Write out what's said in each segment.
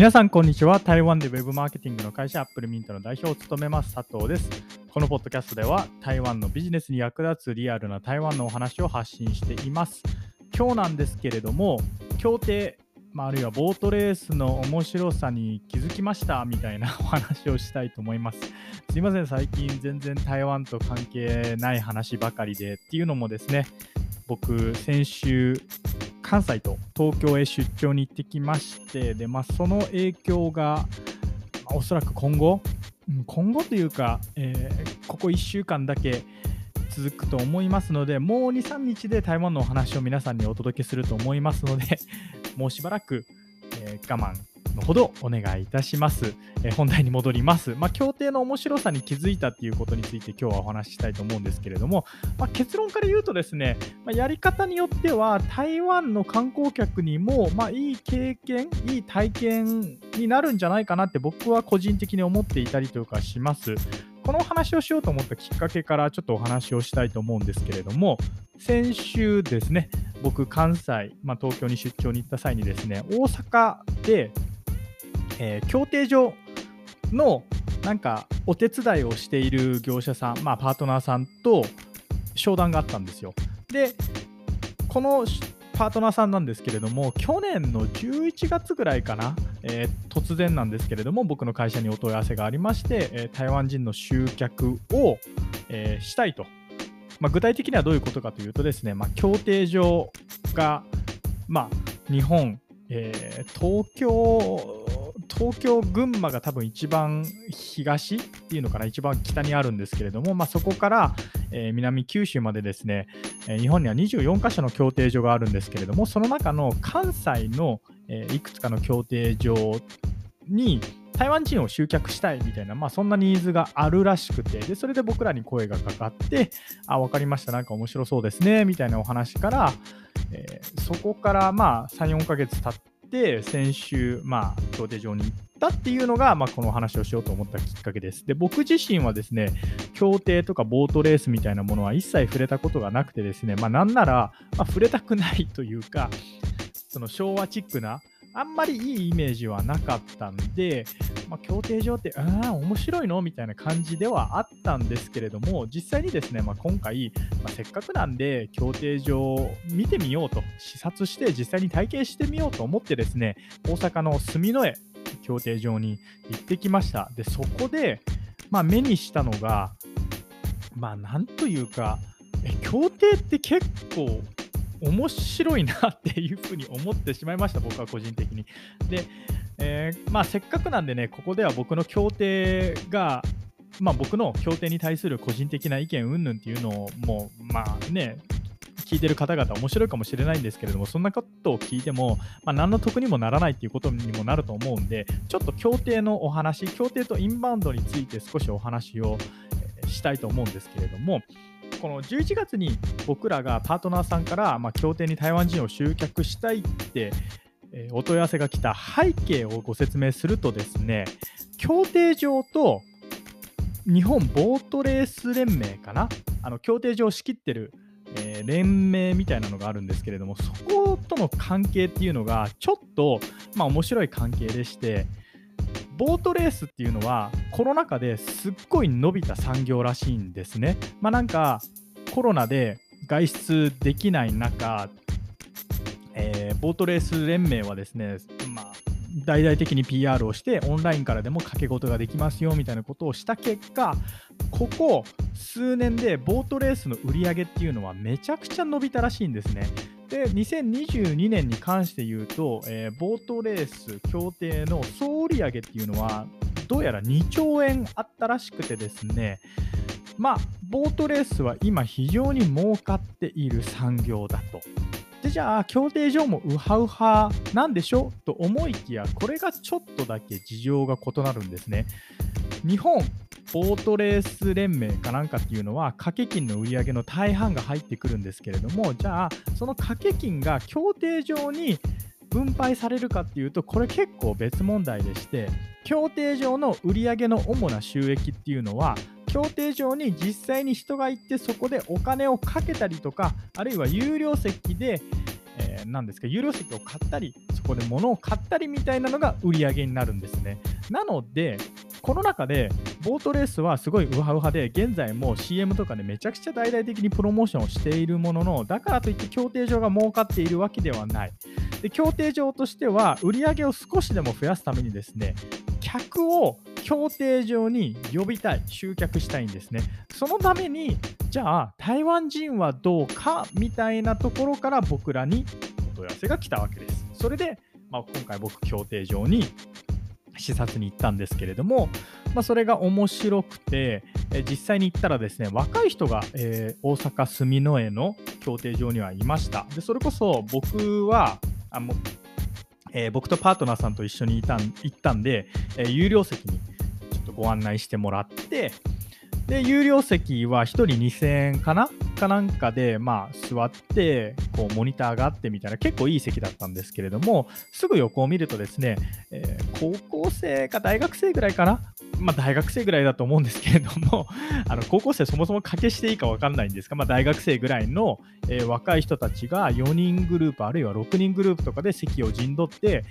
皆さん、こんにちは。台湾でウェブマーケティングの会社、アップルミントの代表を務めます、佐藤です。このポッドキャストでは、台湾のビジネスに役立つリアルな台湾のお話を発信しています。今日なんですけれども、協定、まあ、あるいはボートレースの面白さに気づきましたみたいなお話をしたいと思います。すいません、最近全然台湾と関係ない話ばかりでっていうのもですね、僕、先週、関西と東京へ出張に行ってきましてで、まあ、その影響が、まあ、おそらく今後、今後というか、えーここ1週間だけ続くと思いますのでもう23日で台湾のお話を皆さんにお届けすると思いますのでもうしばらく、えー我慢のほどお願いいたします、えー本題に戻ります、まあ、協定の面白さに気づいたっていうことについて今日はお話ししたいと思うんですけれども、まあ、結論から言うとですね、まあ、やり方によっては台湾の観光客にも、まあ、いい経験いい体験になるんじゃないかなって僕は個人的に思っていたりとかします。このお話をしようと思ったきっかけからちょっとお話をしたいと思うんですけれども先週ですね僕関西、まあ、東京に出張に行った際にですね大阪で、えー競艇場のなんかお手伝いをしている業者さん、まあ、パートナーさんと商談があったんですよ。で、このパートナーさんなんですけれども、去年の11月ぐらいかな、えー突然なんですけれども、僕の会社にお問い合わせがありまして、えー台湾人の集客を、えーしたいと。まあ、具体的にはどういうことかというとですね、まあ、競艇場が、まあ、日本、え東京、東京、群馬が多分一番東っていうのかな、一番北にあるんですけれども、まあ、そこから、えー南九州までですね、えー日本には24カ所の競艇場があるんですけれども、その中の関西の、えーいくつかの競艇場に台湾人を集客したいみたいな、まあ、そんなニーズがあるらしくて、でそれで僕らに声がかかって、あ、わかりました、なんか面白そうですね、みたいなお話から、えーそこからまあ3、4ヶ月経って、先週、まあ、競艇場に行ったっていうのが、まあ、この話をしようと思ったきっかけです。で、僕自身はですね、競艇とかボートレースみたいなものは一切触れたことがなくてですね、まあ、なんなら、まあ、触れたくないというか、その昭和チックな、あんまりいいイメージはなかったんで、まあ、競艇場って、ああ、面白いの？みたいな感じではあったんですけれども、実際にですね、まあ、今回、まあ、せっかくなんで、競艇場を見てみようと、視察して、実際に体験してみようと思ってですね、大阪の住之江競艇場に行ってきました。で、そこで、まあ、目にしたのが、まあ、なんというか、え競艇って結構面白いなっていうふうに思ってしまいました、僕は個人的に。で、えーまあ、せっかくなんでね、ここでは僕の競艇が、まあ、僕の競艇に対する個人的な意見云々っていうのをもう、まあね、聞いてる方々面白いかもしれないんですけれども、そんなことを聞いても、まあ、何の得にもならないっていうことにもなると思うんで、ちょっと競艇のお話、競艇とインバウンドについて少しお話をしたいと思うんですけれども、この11月に僕らがパートナーさんから、まあ、協定に台湾人を集客したいって、えお問い合わせが来た背景をご説明するとですね、協定上と日本ボートレース連盟かな、あの協定上仕切ってる、えー連盟みたいなのがあるんですけれども、そことの関係っていうのがちょっと、まあ、面白い関係でして、ボートレースっていうのはコロナ禍ですっごい伸びた産業らしいんですね。まあなんかコロナで外出できない中、えーボートレース連盟はですね、まあ、大々的に PR をしてオンラインからでも掛け事ができますよみたいなことをした結果ここ数年でボートレースの売り上げっていうのはめちゃくちゃ伸びたらしいんですね。で2022年に関して言うと、えーボートレース協定の総売上げっていうのはどうやら2兆円あったらしくてですねまあボートレースは今非常に儲かっている産業だと。でじゃあ協定上もウハウハなんでしょ？と思いきやこれがちょっとだけ事情が異なるんですね。日本ボートレース連盟かなんかっていうのは掛け金の売り上げの大半が入ってくるんですけれどもじゃあその掛け金が協定上に分配されるかっていうとこれ結構別問題でして協定上の売り上げの主な収益っていうのは協定上に実際に人が行ってそこでお金をかけたりとかあるいは有料席で、えー何ですか有料席を買ったりそこで物を買ったりみたいなのが売り上げになるんですね。なので、この中でボートレースはすごいウハウハで、現在も CM とかでめちゃくちゃ大々的にプロモーションをしているものの、だからといって競艇場が儲かっているわけではない。で競艇場としては売り上げを少しでも増やすためにですね、客を競艇場に呼びたい、集客したいんですね。そのために、じゃあ台湾人はどうかみたいなところから僕らにお問い合わせが来たわけです。それで、まあ、今回僕、競艇場に視察に行ったんですけれども、まあ、それが面白くて、え実際に行ったらですね、若い人が、えー、大阪住之江の競艇場にはいました。でそれこそ僕は、あもえー、僕とパートナーさんと一緒にいたん行ったんで、えー、有料席にちょっとご案内してもらって、で、有料席は1人2000円かなかなんかで、まあ、座って、こう、モニターがあってみたいな、結構いい席だったんですけれども、すぐ横を見るとですね、えー、高校生か大学生ぐらいかなまあ、大学生ぐらいだと思うんですけれども、あの高校生そもそも掛けしていいか分かんないんですが、まあ、大学生ぐらいの、えー、若い人たちが4人グループ、あるいは6人グループとかで席を陣取って、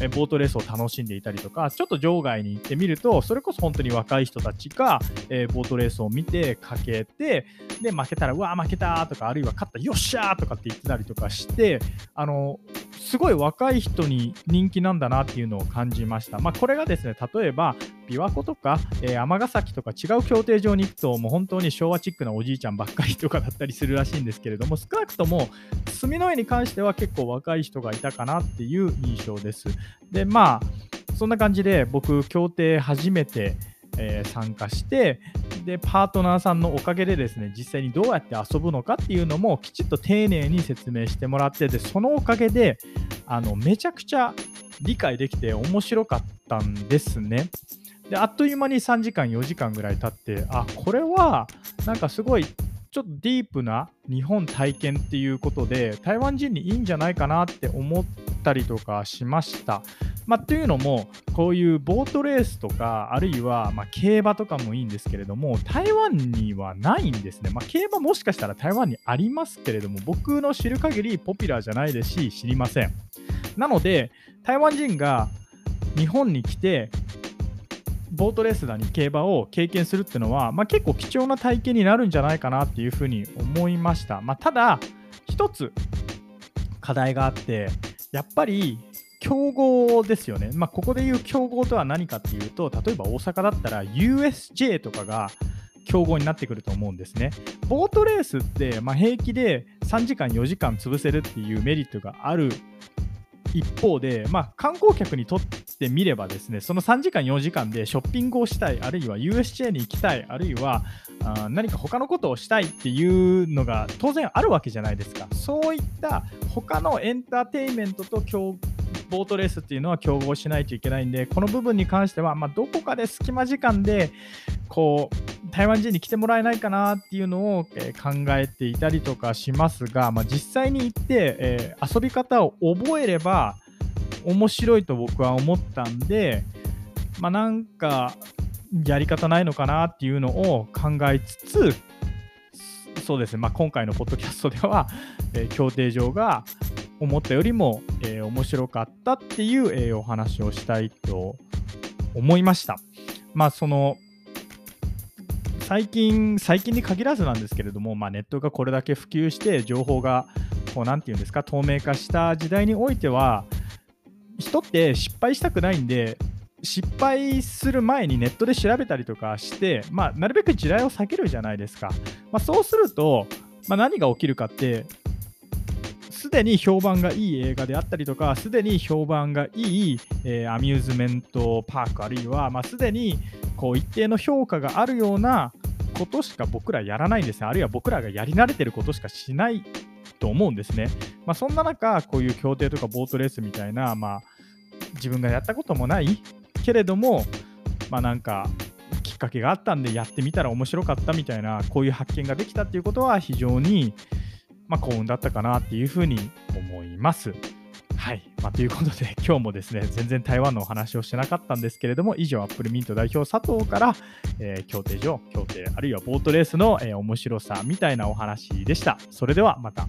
えー、ボートレースを楽しんでいたりとか、ちょっと場外に行ってみると、それこそ本当に若い人たちが、えー、ボートレースを見て、かけて、で、負けたら、うわ負けたとか、あるいは勝った、よっしゃーとかって言ってたりとかして、あの、すごい若い人に人気なんだなっていうのを感じました。まあ、これがですね、例えば、琵琶湖とか、えー、尼崎とか違う競艇場に行くと、もう本当に昭和チックなおじいちゃんばっかりとかだったりするらしいんですけれども、少なくとも、住の絵に関しては結構若い人がいたかなっていう印象です。で、まあ、そんな感じで僕、競艇初めて、えー、参加してでパートナーさんのおかげでですね実際にどうやって遊ぶのかっていうのもきちっと丁寧に説明してもらってでそのおかげであのめちゃくちゃ理解できて面白かったんですね。であっという間に3時間4時間ぐらい経ってあこれはなんかすごいちょっとディープな日本体験っていうことで台湾人にいいんじゃないかなって思ったりとかしました。まあ、というのも、こういうボートレースとか、あるいはま競馬とかもいいんですけれども、台湾にはないんですね。まあ、競馬もしかしたら台湾にありますけれども、僕の知る限りポピュラーじゃないですし、知りません。なので、台湾人が日本に来て、ボートレースだに競馬を経験するっていうのは、まあ、結構貴重な体験になるんじゃないかなっていうふうに思いました。まあ、ただ、一つ課題があって、やっぱり競合ですよね。まあ、ここで言う競合とは何かっていうと、例えば大阪だったら USJ とかが競合になってくると思うんですね。ボートレースって、まあ、平気で3時間、4時間潰せるっていうメリットがある一方で、まあ、観光客にとってみればですねその3時間4時間でショッピングをしたいあるいは USJ に行きたいあるいはあ何か他のことをしたいっていうのが当然あるわけじゃないですか。そういった他のエンターテインメントと共ボートレースっていうのは競合しないといけないんで、この部分に関しては、まあ、どこかで隙間時間で、こう、台湾人に来てもらえないかなっていうのを、考えていたりとかしますが、まあ、実際に行って、えー、遊び方を覚えれば面白いと僕は思ったんで、まあ、なんかやり方ないのかなっていうのを考えつつ、そうですね、まあ、今回のポッドキャストでは、えー、協定上が思ったよりも、えー、面白かったっていう、えー、お話をしたいと思いました。まあその最近、最近に限らずなんですけれども、まあ、ネットがこれだけ普及して、情報がこうなんていうんですか透明化した時代においては、人って失敗したくないんで、失敗する前にネットで調べたりとかして、まあ、なるべく地雷を避けるじゃないですか。まあ、そうすると、まあ、何が起きるかって、すでに評判がいい映画であったりとか、すでに評判がいい、えー、アミューズメントパーク、あるいは、まあ、すでにこう一定の評価があるようなことしか僕らやらないんですね。あるいは僕らがやり慣れてることしかしないと思うんですね。まあ、そんな中、こういう協定とかボートレースみたいな、まあ、自分がやったこともないけれども、まあなんか、きっかけがあったんでやってみたら面白かったみたいな、こういう発見ができたっていうことは非常に、まあ、幸運だったかなっていうふうに思います。はい。まあ、ということで、今日もですね、全然台湾のお話をしてなかったんですけれども、以上、アップルミント代表佐藤から、えー、協定上、協定、あるいはボートレースの、えー、面白さみたいなお話でした。それではまた。